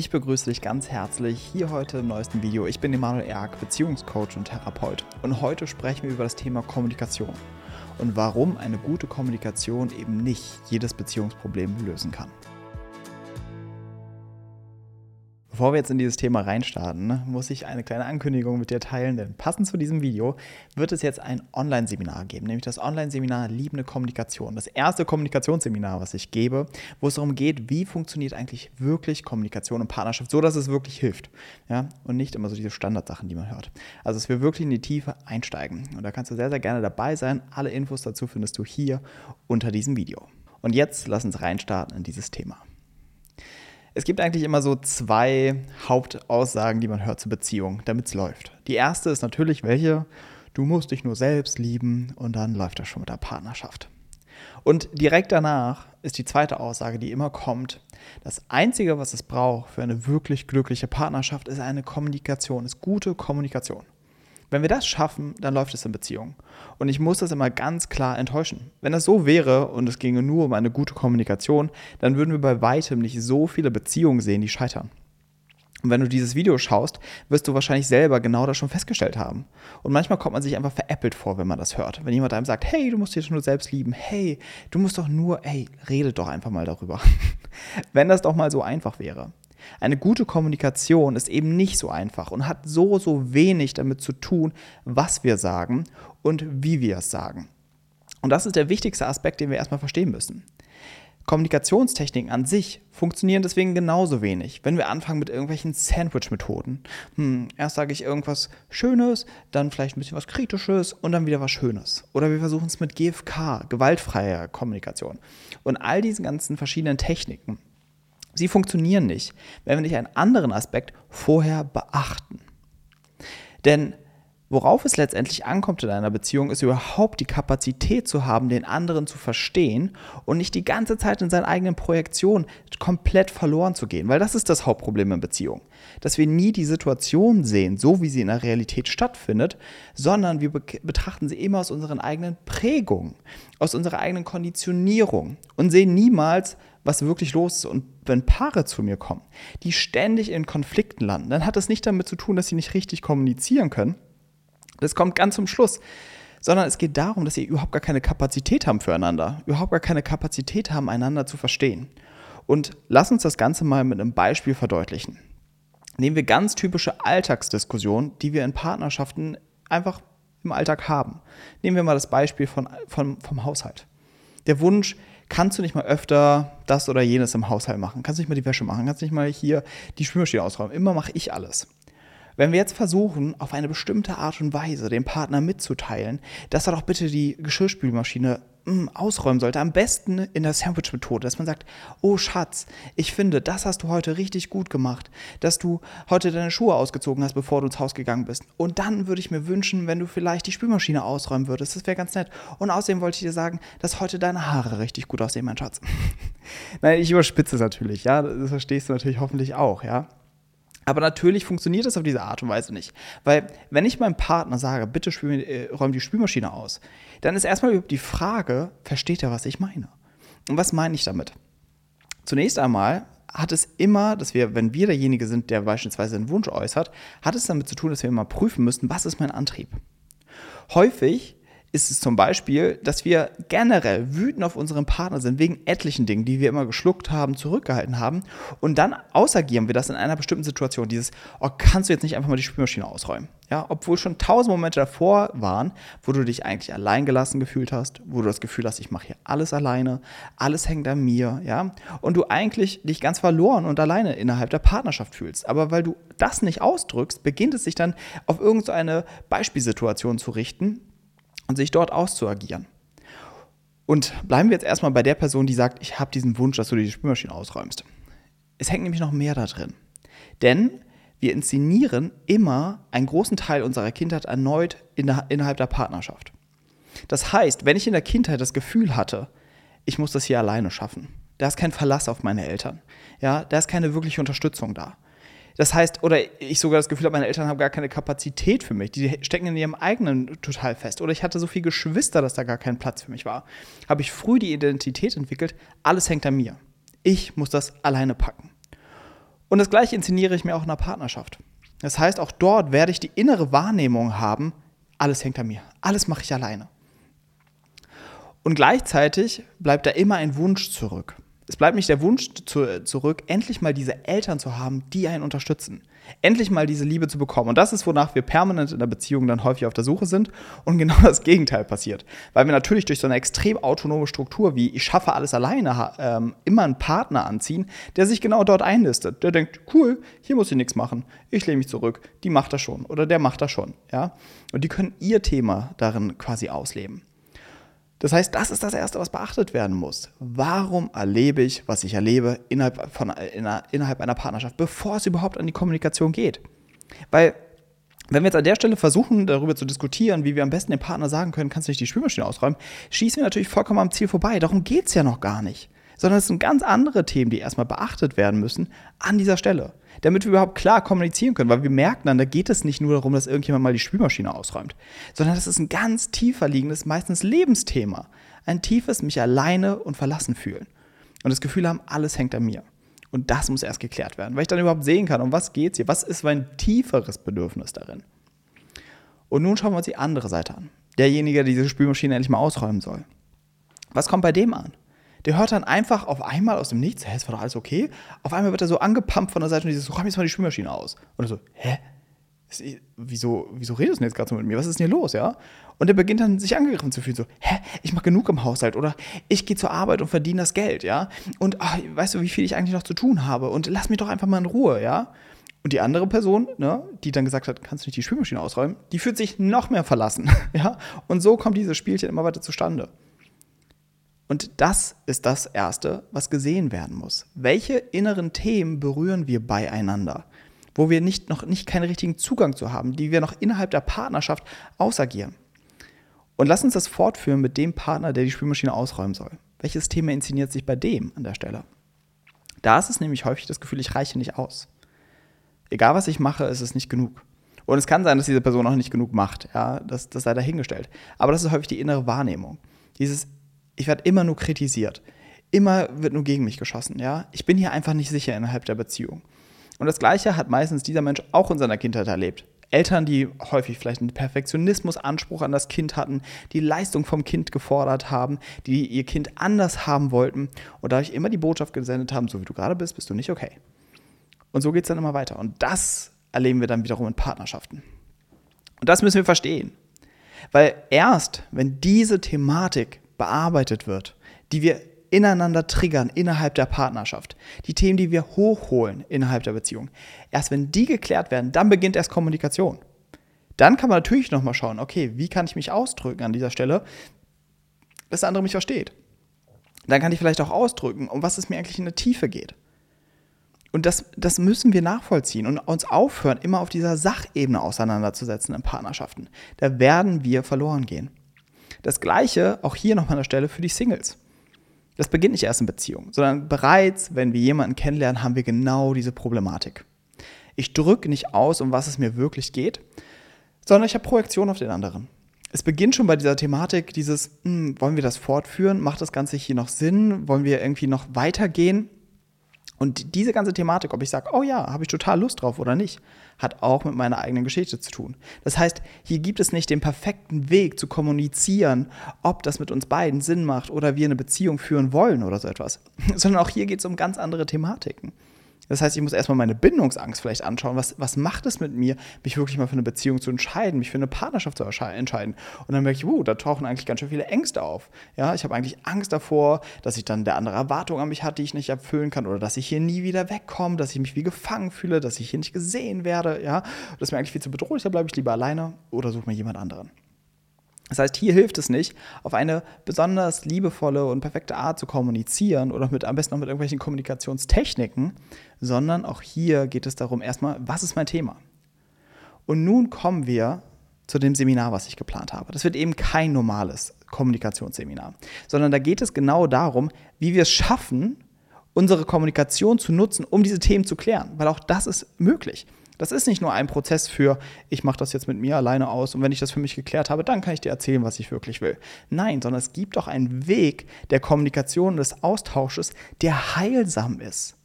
Ich begrüße dich ganz herzlich hier heute im neuesten Video. Ich bin Emanuel Erk, Beziehungscoach und Therapeut. Und heute sprechen wir über das Thema Kommunikation und warum eine gute Kommunikation eben nicht jedes Beziehungsproblem lösen kann. Bevor wir jetzt in dieses Thema reinstarten, muss ich eine kleine Ankündigung mit dir teilen, denn passend zu diesem Video wird es jetzt ein Online-Seminar geben, nämlich das Online-Seminar Liebende Kommunikation. Das erste Kommunikationsseminar, was ich gebe, wo es darum geht, wie funktioniert eigentlich wirklich Kommunikation und Partnerschaft, so dass es wirklich hilft. Ja? Und nicht immer so diese Standardsachen, die man hört. Also, dass wir wirklich in die Tiefe einsteigen. Und da kannst du sehr, sehr gerne dabei sein. Alle Infos dazu findest du hier unter diesem Video. Und jetzt lass uns reinstarten in dieses Thema. Es gibt eigentlich immer so zwei Hauptaussagen, die man hört zur Beziehung, damit es läuft. Die erste ist natürlich welche, du musst dich nur selbst lieben und dann läuft das schon mit der Partnerschaft. Und direkt danach ist die zweite Aussage, die immer kommt. Das Einzige, was es braucht für eine wirklich glückliche Partnerschaft, ist eine Kommunikation, ist gute Kommunikation. Wenn wir das schaffen, dann läuft es in Beziehung. Und ich muss das immer ganz klar enttäuschen. Wenn das so wäre und es ginge nur um eine gute Kommunikation, dann würden wir bei weitem nicht so viele Beziehungen sehen, die scheitern. Und wenn du dieses Video schaust, wirst du wahrscheinlich selber genau das schon festgestellt haben. Und manchmal kommt man sich einfach veräppelt vor, wenn man das hört. Wenn jemand einem sagt, hey, du musst dich nur selbst lieben, hey, du musst doch nur, hey, redet doch einfach mal darüber. wenn das doch mal so einfach wäre. Eine gute Kommunikation ist eben nicht so einfach und hat so, so wenig damit zu tun, was wir sagen und wie wir es sagen. Und das ist der wichtigste Aspekt, den wir erstmal verstehen müssen. Kommunikationstechniken an sich funktionieren deswegen genauso wenig, wenn wir anfangen mit irgendwelchen Sandwich-Methoden. Hm, erst sage ich irgendwas Schönes, dann vielleicht ein bisschen was Kritisches und dann wieder was Schönes. Oder wir versuchen es mit GFK, gewaltfreier Kommunikation. Und all diesen ganzen verschiedenen Techniken Sie funktionieren nicht, wenn wir nicht einen anderen Aspekt vorher beachten. Denn worauf es letztendlich ankommt in einer Beziehung, ist überhaupt die Kapazität zu haben, den anderen zu verstehen und nicht die ganze Zeit in seinen eigenen Projektionen komplett verloren zu gehen. Weil das ist das Hauptproblem in Beziehungen. Dass wir nie die Situation sehen, so wie sie in der Realität stattfindet, sondern wir betrachten sie immer aus unseren eigenen Prägungen, aus unserer eigenen Konditionierung und sehen niemals, was wirklich los ist. Und wenn Paare zu mir kommen, die ständig in Konflikten landen, dann hat das nicht damit zu tun, dass sie nicht richtig kommunizieren können. Das kommt ganz zum Schluss. Sondern es geht darum, dass sie überhaupt gar keine Kapazität haben füreinander, überhaupt gar keine Kapazität haben, einander zu verstehen. Und lass uns das Ganze mal mit einem Beispiel verdeutlichen. Nehmen wir ganz typische Alltagsdiskussionen, die wir in Partnerschaften einfach im Alltag haben. Nehmen wir mal das Beispiel von, von, vom Haushalt. Der Wunsch, kannst du nicht mal öfter das oder jenes im Haushalt machen? Kannst du nicht mal die Wäsche machen? Kannst du nicht mal hier die Spülmaschine ausräumen? Immer mache ich alles. Wenn wir jetzt versuchen, auf eine bestimmte Art und Weise dem Partner mitzuteilen, dass er doch bitte die Geschirrspülmaschine ausräumen sollte, am besten in der Sandwich-Methode, dass man sagt, oh Schatz, ich finde, das hast du heute richtig gut gemacht, dass du heute deine Schuhe ausgezogen hast, bevor du ins Haus gegangen bist. Und dann würde ich mir wünschen, wenn du vielleicht die Spülmaschine ausräumen würdest, das wäre ganz nett. Und außerdem wollte ich dir sagen, dass heute deine Haare richtig gut aussehen, mein Schatz. Nein, ich überspitze es natürlich, ja, das verstehst du natürlich hoffentlich auch, ja. Aber natürlich funktioniert das auf diese Art und Weise nicht. Weil, wenn ich meinem Partner sage, bitte spül, äh, räum die Spülmaschine aus, dann ist erstmal die Frage, versteht er, was ich meine? Und was meine ich damit? Zunächst einmal hat es immer, dass wir, wenn wir derjenige sind, der beispielsweise einen Wunsch äußert, hat es damit zu tun, dass wir immer prüfen müssen, was ist mein Antrieb? Häufig ist es zum Beispiel, dass wir generell wütend auf unseren Partner sind wegen etlichen Dingen, die wir immer geschluckt haben, zurückgehalten haben. Und dann ausagieren wir das in einer bestimmten Situation. Dieses, oh, kannst du jetzt nicht einfach mal die Spülmaschine ausräumen? Ja, obwohl schon tausend Momente davor waren, wo du dich eigentlich alleingelassen gefühlt hast, wo du das Gefühl hast, ich mache hier alles alleine, alles hängt an mir, ja. Und du eigentlich dich ganz verloren und alleine innerhalb der Partnerschaft fühlst. Aber weil du das nicht ausdrückst, beginnt es sich dann auf irgendeine Beispielsituation zu richten, und sich dort auszuagieren. Und bleiben wir jetzt erstmal bei der Person, die sagt, ich habe diesen Wunsch, dass du die Spülmaschine ausräumst. Es hängt nämlich noch mehr da drin. Denn wir inszenieren immer einen großen Teil unserer Kindheit erneut innerhalb der Partnerschaft. Das heißt, wenn ich in der Kindheit das Gefühl hatte, ich muss das hier alleine schaffen, da ist kein Verlass auf meine Eltern, ja, da ist keine wirkliche Unterstützung da, das heißt, oder ich sogar das Gefühl habe, meine Eltern haben gar keine Kapazität für mich. Die stecken in ihrem eigenen total fest. Oder ich hatte so viele Geschwister, dass da gar kein Platz für mich war. Habe ich früh die Identität entwickelt, alles hängt an mir. Ich muss das alleine packen. Und das gleiche inszeniere ich mir auch in einer Partnerschaft. Das heißt, auch dort werde ich die innere Wahrnehmung haben, alles hängt an mir, alles mache ich alleine. Und gleichzeitig bleibt da immer ein Wunsch zurück. Es bleibt nicht der Wunsch zu, zurück, endlich mal diese Eltern zu haben, die einen unterstützen. Endlich mal diese Liebe zu bekommen. Und das ist, wonach wir permanent in der Beziehung dann häufig auf der Suche sind. Und genau das Gegenteil passiert. Weil wir natürlich durch so eine extrem autonome Struktur wie ich schaffe alles alleine ähm, immer einen Partner anziehen, der sich genau dort einlistet. Der denkt, cool, hier muss ich nichts machen. Ich lehne mich zurück. Die macht das schon. Oder der macht das schon. Ja? Und die können ihr Thema darin quasi ausleben. Das heißt, das ist das Erste, was beachtet werden muss. Warum erlebe ich, was ich erlebe, innerhalb, von, innerhalb einer Partnerschaft, bevor es überhaupt an die Kommunikation geht? Weil, wenn wir jetzt an der Stelle versuchen, darüber zu diskutieren, wie wir am besten dem Partner sagen können, kannst du nicht die Spülmaschine ausräumen, schießen wir natürlich vollkommen am Ziel vorbei. Darum geht es ja noch gar nicht. Sondern es sind ganz andere Themen, die erstmal beachtet werden müssen an dieser Stelle damit wir überhaupt klar kommunizieren können, weil wir merken dann, da geht es nicht nur darum, dass irgendjemand mal die Spülmaschine ausräumt, sondern das ist ein ganz tiefer liegendes, meistens Lebensthema. Ein tiefes mich alleine und verlassen fühlen. Und das Gefühl haben, alles hängt an mir. Und das muss erst geklärt werden, weil ich dann überhaupt sehen kann, um was geht es hier, was ist mein tieferes Bedürfnis darin. Und nun schauen wir uns die andere Seite an. Derjenige, der diese Spülmaschine endlich mal ausräumen soll. Was kommt bei dem an? Der hört dann einfach auf einmal aus dem Nichts, hä, es war doch alles okay. Auf einmal wird er so angepumpt von der Seite und dieses, so, räum jetzt mal die Spülmaschine aus. Und er so, hä? Wieso, wieso redest du denn jetzt gerade so mit mir? Was ist denn hier los, ja? Und er beginnt dann sich angegriffen zu fühlen, so, hä, ich mache genug im Haushalt oder ich gehe zur Arbeit und verdiene das Geld, ja? Und ach, weißt du, wie viel ich eigentlich noch zu tun habe? Und lass mich doch einfach mal in Ruhe, ja? Und die andere Person, ne, die dann gesagt hat, kannst du nicht die Spülmaschine ausräumen, die fühlt sich noch mehr verlassen, ja? Und so kommt dieses Spielchen immer weiter zustande. Und das ist das Erste, was gesehen werden muss. Welche inneren Themen berühren wir beieinander, wo wir nicht, noch nicht keinen richtigen Zugang zu haben, die wir noch innerhalb der Partnerschaft ausagieren? Und lass uns das fortführen mit dem Partner, der die Spülmaschine ausräumen soll. Welches Thema inszeniert sich bei dem an der Stelle? Da ist es nämlich häufig das Gefühl, ich reiche nicht aus. Egal was ich mache, ist es nicht genug. Und es kann sein, dass diese Person auch nicht genug macht. Ja, das, das sei dahingestellt. Aber das ist häufig die innere Wahrnehmung. Dieses ich werde immer nur kritisiert. Immer wird nur gegen mich geschossen, ja. Ich bin hier einfach nicht sicher innerhalb der Beziehung. Und das Gleiche hat meistens dieser Mensch auch in seiner Kindheit erlebt. Eltern, die häufig vielleicht einen Perfektionismusanspruch an das Kind hatten, die Leistung vom Kind gefordert haben, die ihr Kind anders haben wollten und dadurch immer die Botschaft gesendet haben, so wie du gerade bist, bist du nicht okay. Und so geht es dann immer weiter. Und das erleben wir dann wiederum in Partnerschaften. Und das müssen wir verstehen. Weil erst, wenn diese Thematik bearbeitet wird, die wir ineinander triggern innerhalb der Partnerschaft, die Themen, die wir hochholen innerhalb der Beziehung. Erst wenn die geklärt werden, dann beginnt erst Kommunikation. Dann kann man natürlich nochmal schauen, okay, wie kann ich mich ausdrücken an dieser Stelle, dass der andere mich versteht. Dann kann ich vielleicht auch ausdrücken, um was es mir eigentlich in der Tiefe geht. Und das, das müssen wir nachvollziehen und uns aufhören, immer auf dieser Sachebene auseinanderzusetzen in Partnerschaften. Da werden wir verloren gehen. Das gleiche auch hier nochmal an der Stelle für die Singles. Das beginnt nicht erst in Beziehung, sondern bereits, wenn wir jemanden kennenlernen, haben wir genau diese Problematik. Ich drücke nicht aus, um was es mir wirklich geht, sondern ich habe Projektion auf den anderen. Es beginnt schon bei dieser Thematik, dieses, hm, wollen wir das fortführen? Macht das Ganze hier noch Sinn? Wollen wir irgendwie noch weitergehen? Und diese ganze Thematik, ob ich sage, oh ja, habe ich total Lust drauf oder nicht, hat auch mit meiner eigenen Geschichte zu tun. Das heißt, hier gibt es nicht den perfekten Weg zu kommunizieren, ob das mit uns beiden Sinn macht oder wir eine Beziehung führen wollen oder so etwas, sondern auch hier geht es um ganz andere Thematiken. Das heißt, ich muss erstmal meine Bindungsangst vielleicht anschauen. Was, was macht es mit mir, mich wirklich mal für eine Beziehung zu entscheiden, mich für eine Partnerschaft zu entscheiden? Und dann merke ich, wow, da tauchen eigentlich ganz schön viele Ängste auf. Ja, ich habe eigentlich Angst davor, dass ich dann der andere Erwartung an mich hat, die ich nicht erfüllen kann oder dass ich hier nie wieder wegkomme, dass ich mich wie gefangen fühle, dass ich hier nicht gesehen werde. Ja, das ist mir eigentlich viel zu bedrohlich, da bleibe ich lieber alleine oder suche mir jemand anderen. Das heißt, hier hilft es nicht, auf eine besonders liebevolle und perfekte Art zu kommunizieren oder mit, am besten noch mit irgendwelchen Kommunikationstechniken, sondern auch hier geht es darum, erstmal, was ist mein Thema? Und nun kommen wir zu dem Seminar, was ich geplant habe. Das wird eben kein normales Kommunikationsseminar, sondern da geht es genau darum, wie wir es schaffen, unsere Kommunikation zu nutzen, um diese Themen zu klären, weil auch das ist möglich. Das ist nicht nur ein Prozess für, ich mache das jetzt mit mir alleine aus und wenn ich das für mich geklärt habe, dann kann ich dir erzählen, was ich wirklich will. Nein, sondern es gibt auch einen Weg der Kommunikation, des Austausches, der heilsam ist.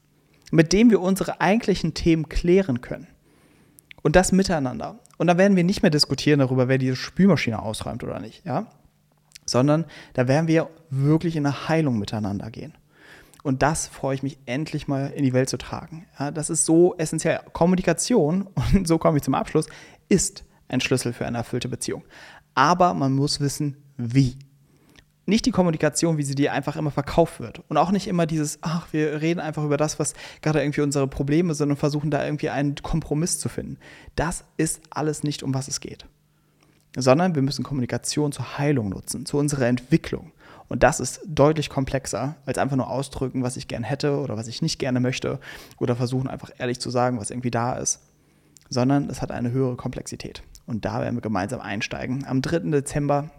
mit dem wir unsere eigentlichen Themen klären können. Und das miteinander. Und da werden wir nicht mehr diskutieren darüber, wer diese Spülmaschine ausräumt oder nicht, ja? Sondern da werden wir wirklich in eine Heilung miteinander gehen. Und das freue ich mich endlich mal in die Welt zu tragen. Ja, das ist so essentiell. Kommunikation, und so komme ich zum Abschluss, ist ein Schlüssel für eine erfüllte Beziehung. Aber man muss wissen, wie. Nicht die Kommunikation, wie sie dir einfach immer verkauft wird. Und auch nicht immer dieses, ach, wir reden einfach über das, was gerade irgendwie unsere Probleme sind und versuchen da irgendwie einen Kompromiss zu finden. Das ist alles nicht, um was es geht. Sondern wir müssen Kommunikation zur Heilung nutzen, zu unserer Entwicklung. Und das ist deutlich komplexer, als einfach nur ausdrücken, was ich gerne hätte oder was ich nicht gerne möchte oder versuchen einfach ehrlich zu sagen, was irgendwie da ist. Sondern es hat eine höhere Komplexität. Und da werden wir gemeinsam einsteigen. Am 3. Dezember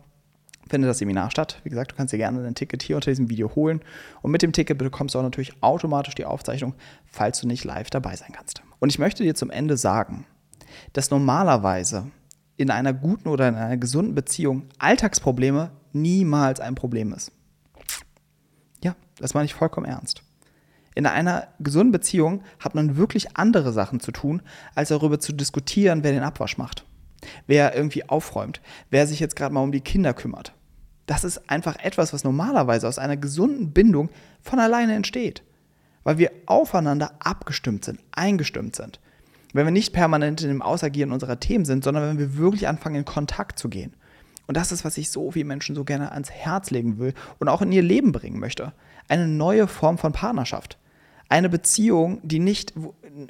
findet das Seminar statt. Wie gesagt, du kannst dir gerne ein Ticket hier unter diesem Video holen. Und mit dem Ticket bekommst du auch natürlich automatisch die Aufzeichnung, falls du nicht live dabei sein kannst. Und ich möchte dir zum Ende sagen, dass normalerweise in einer guten oder in einer gesunden Beziehung Alltagsprobleme niemals ein Problem ist. Ja, das meine ich vollkommen ernst. In einer gesunden Beziehung hat man wirklich andere Sachen zu tun, als darüber zu diskutieren, wer den Abwasch macht, wer irgendwie aufräumt, wer sich jetzt gerade mal um die Kinder kümmert. Das ist einfach etwas, was normalerweise aus einer gesunden Bindung von alleine entsteht, weil wir aufeinander abgestimmt sind, eingestimmt sind. Wenn wir nicht permanent in dem Ausagieren unserer Themen sind, sondern wenn wir wirklich anfangen, in Kontakt zu gehen. Und das ist, was ich so vielen Menschen so gerne ans Herz legen will und auch in ihr Leben bringen möchte. Eine neue Form von Partnerschaft. Eine Beziehung, die nicht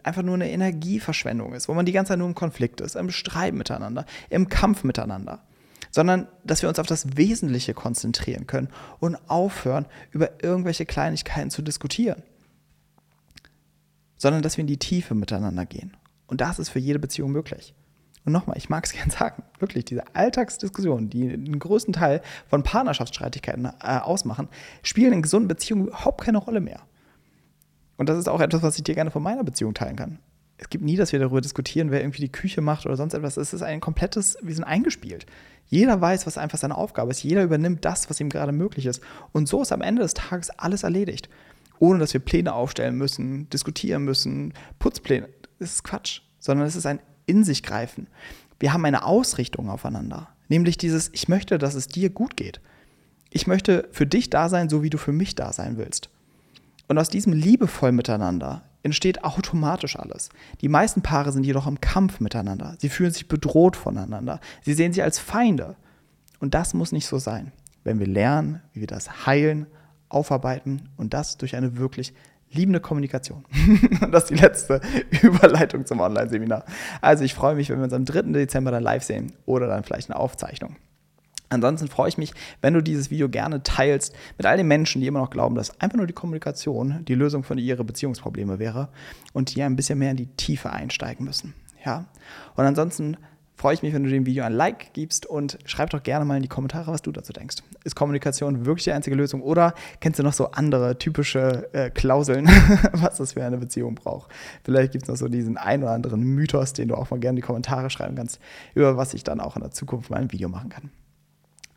einfach nur eine Energieverschwendung ist, wo man die ganze Zeit nur im Konflikt ist, im Streit miteinander, im Kampf miteinander, sondern dass wir uns auf das Wesentliche konzentrieren können und aufhören, über irgendwelche Kleinigkeiten zu diskutieren, sondern dass wir in die Tiefe miteinander gehen. Und das ist für jede Beziehung möglich. Und nochmal, ich mag es gern sagen, wirklich, diese Alltagsdiskussionen, die den größten Teil von Partnerschaftsstreitigkeiten äh, ausmachen, spielen in gesunden Beziehungen überhaupt keine Rolle mehr. Und das ist auch etwas, was ich dir gerne von meiner Beziehung teilen kann. Es gibt nie, dass wir darüber diskutieren, wer irgendwie die Küche macht oder sonst etwas. Es ist ein komplettes, wir sind eingespielt. Jeder weiß, was einfach seine Aufgabe ist. Jeder übernimmt das, was ihm gerade möglich ist. Und so ist am Ende des Tages alles erledigt. Ohne dass wir Pläne aufstellen müssen, diskutieren müssen, Putzpläne. Das ist Quatsch. Sondern es ist ein in sich greifen. Wir haben eine Ausrichtung aufeinander, nämlich dieses, ich möchte, dass es dir gut geht. Ich möchte für dich da sein, so wie du für mich da sein willst. Und aus diesem liebevoll miteinander entsteht automatisch alles. Die meisten Paare sind jedoch im Kampf miteinander. Sie fühlen sich bedroht voneinander. Sie sehen sich als Feinde. Und das muss nicht so sein. Wenn wir lernen, wie wir das heilen, aufarbeiten und das durch eine wirklich liebende Kommunikation. das ist die letzte Überleitung zum Online-Seminar. Also ich freue mich, wenn wir uns am 3. Dezember dann live sehen oder dann vielleicht eine Aufzeichnung. Ansonsten freue ich mich, wenn du dieses Video gerne teilst mit all den Menschen, die immer noch glauben, dass einfach nur die Kommunikation die Lösung von ihre Beziehungsprobleme wäre und die ein bisschen mehr in die Tiefe einsteigen müssen. Ja? Und ansonsten freue ich mich, wenn du dem Video ein Like gibst und schreib doch gerne mal in die Kommentare, was du dazu denkst. Ist Kommunikation wirklich die einzige Lösung oder kennst du noch so andere typische äh, Klauseln, was das für eine Beziehung braucht? Vielleicht gibt es noch so diesen ein oder anderen Mythos, den du auch mal gerne in die Kommentare schreiben kannst, über was ich dann auch in der Zukunft mal ein Video machen kann.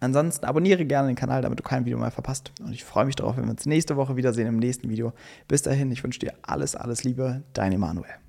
Ansonsten abonniere gerne den Kanal, damit du kein Video mehr verpasst. Und ich freue mich darauf, wenn wir uns nächste Woche wiedersehen im nächsten Video. Bis dahin, ich wünsche dir alles, alles Liebe, dein Emanuel.